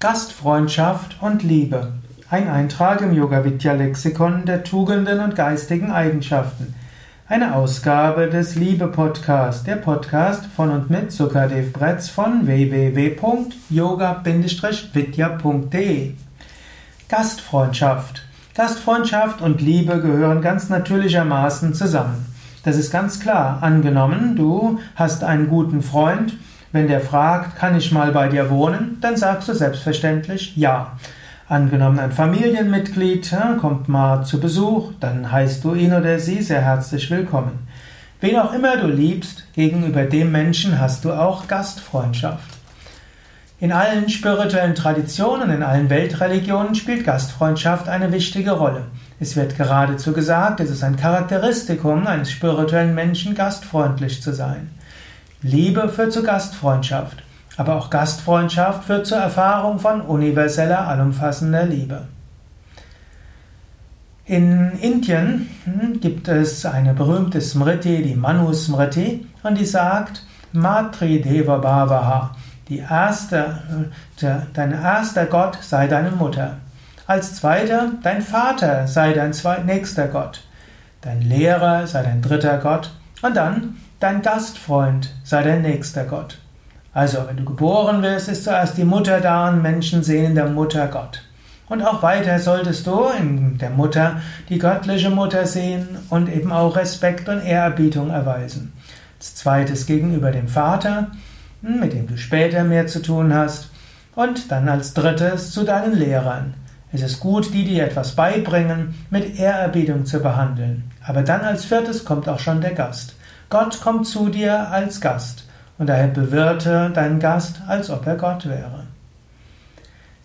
Gastfreundschaft und Liebe. Ein Eintrag im Yoga Vidya Lexikon der Tugenden und geistigen Eigenschaften. Eine Ausgabe des Liebe Podcast, der Podcast von und mit Sukadev Bretz von www.yoga-vidya.de. Gastfreundschaft. Gastfreundschaft und Liebe gehören ganz natürlichermaßen zusammen. Das ist ganz klar. Angenommen, du hast einen guten Freund, wenn der fragt, kann ich mal bei dir wohnen, dann sagst du selbstverständlich ja. Angenommen, ein Familienmitglied kommt mal zu Besuch, dann heißt du ihn oder sie sehr herzlich willkommen. Wen auch immer du liebst, gegenüber dem Menschen hast du auch Gastfreundschaft. In allen spirituellen Traditionen, in allen Weltreligionen spielt Gastfreundschaft eine wichtige Rolle. Es wird geradezu gesagt, es ist ein Charakteristikum eines spirituellen Menschen, gastfreundlich zu sein. Liebe führt zu Gastfreundschaft, aber auch Gastfreundschaft führt zur Erfahrung von universeller, allumfassender Liebe. In Indien hm, gibt es eine berühmte Smriti, die Manu Smriti, und die sagt, Matri Deva Bhavaha, die erste, äh, dein erster Gott sei deine Mutter. Als zweiter, dein Vater sei dein nächster Gott. Dein Lehrer sei dein dritter Gott. Und dann, Dein Gastfreund sei dein nächster Gott. Also, wenn du geboren wirst, ist zuerst die Mutter da und Menschen sehen in der Mutter Gott. Und auch weiter solltest du in der Mutter die göttliche Mutter sehen und eben auch Respekt und Ehrerbietung erweisen. Als zweites gegenüber dem Vater, mit dem du später mehr zu tun hast. Und dann als drittes zu deinen Lehrern. Es ist gut, die dir etwas beibringen, mit Ehrerbietung zu behandeln. Aber dann als viertes kommt auch schon der Gast. Gott kommt zu dir als Gast und daher bewirte deinen Gast, als ob er Gott wäre.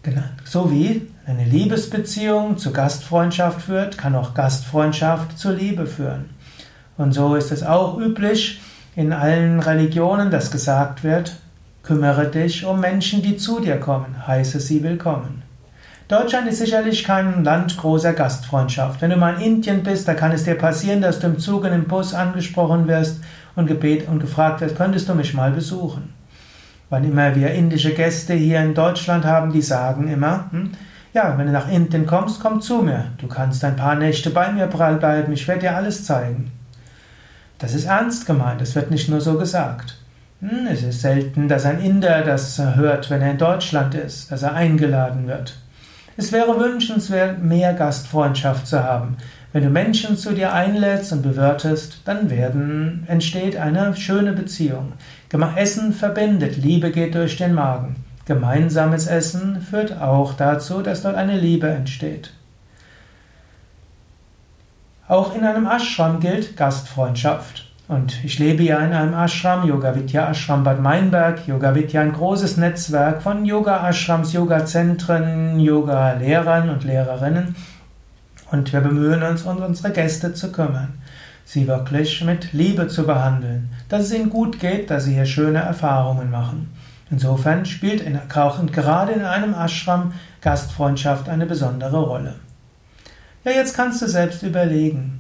Genau. So wie eine Liebesbeziehung zu Gastfreundschaft führt, kann auch Gastfreundschaft zur Liebe führen. Und so ist es auch üblich in allen Religionen, dass gesagt wird, kümmere dich um Menschen, die zu dir kommen, heiße sie willkommen. Deutschland ist sicherlich kein Land großer Gastfreundschaft. Wenn du mal in Indien bist, da kann es dir passieren, dass du im Zug in dem Bus angesprochen wirst und gebet und gefragt wirst, könntest du mich mal besuchen? Wann immer wir indische Gäste hier in Deutschland haben, die sagen immer, hm, ja, wenn du nach Indien kommst, komm zu mir. Du kannst ein paar Nächte bei mir bleiben, ich werde dir alles zeigen. Das ist ernst gemeint, es wird nicht nur so gesagt. Hm, es ist selten, dass ein Inder das hört, wenn er in Deutschland ist, dass er eingeladen wird. Es wäre wünschenswert, mehr Gastfreundschaft zu haben. Wenn du Menschen zu dir einlädst und bewirtest, dann werden, entsteht eine schöne Beziehung. Essen verbindet, Liebe geht durch den Magen. Gemeinsames Essen führt auch dazu, dass dort eine Liebe entsteht. Auch in einem Ashram gilt Gastfreundschaft. Und ich lebe ja in einem Ashram, Yoga Vidya Ashram Bad Meinberg. Yoga Vidya ein großes Netzwerk von Yoga-Ashrams, Yoga-Zentren, Yoga-Lehrern und Lehrerinnen. Und wir bemühen uns, um unsere Gäste zu kümmern. Sie wirklich mit Liebe zu behandeln. Dass es ihnen gut geht, dass sie hier schöne Erfahrungen machen. Insofern spielt in, gerade in einem Ashram Gastfreundschaft eine besondere Rolle. Ja, jetzt kannst du selbst überlegen.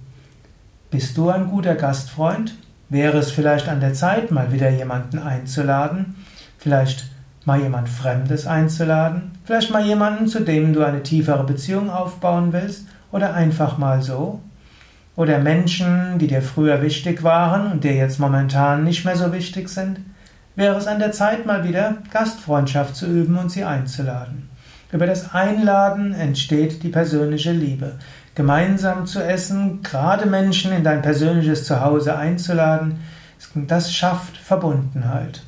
Bist du ein guter Gastfreund? Wäre es vielleicht an der Zeit, mal wieder jemanden einzuladen? Vielleicht mal jemand Fremdes einzuladen? Vielleicht mal jemanden, zu dem du eine tiefere Beziehung aufbauen willst? Oder einfach mal so? Oder Menschen, die dir früher wichtig waren und dir jetzt momentan nicht mehr so wichtig sind? Wäre es an der Zeit, mal wieder Gastfreundschaft zu üben und sie einzuladen? Über das Einladen entsteht die persönliche Liebe gemeinsam zu essen, gerade Menschen in dein persönliches Zuhause einzuladen, das schafft Verbundenheit.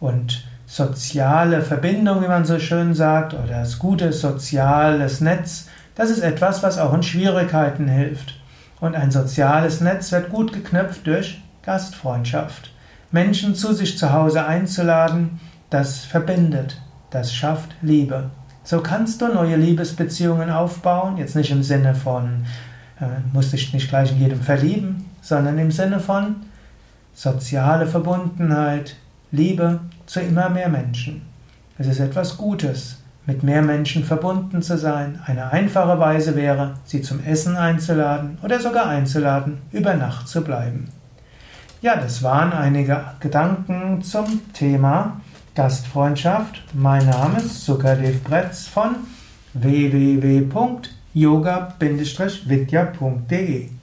Und soziale Verbindung, wie man so schön sagt, oder das gute soziales Netz, das ist etwas, was auch in Schwierigkeiten hilft. Und ein soziales Netz wird gut geknüpft durch Gastfreundschaft. Menschen zu sich zu Hause einzuladen, das verbindet, das schafft Liebe. So kannst du neue Liebesbeziehungen aufbauen, jetzt nicht im Sinne von, äh, musst dich nicht gleich in jedem verlieben, sondern im Sinne von soziale Verbundenheit, Liebe zu immer mehr Menschen. Es ist etwas Gutes, mit mehr Menschen verbunden zu sein. Eine einfache Weise wäre, sie zum Essen einzuladen oder sogar einzuladen, über Nacht zu bleiben. Ja, das waren einige Gedanken zum Thema Gastfreundschaft. Mein Name ist Sukadev Bretz von www.yoga-vidya.de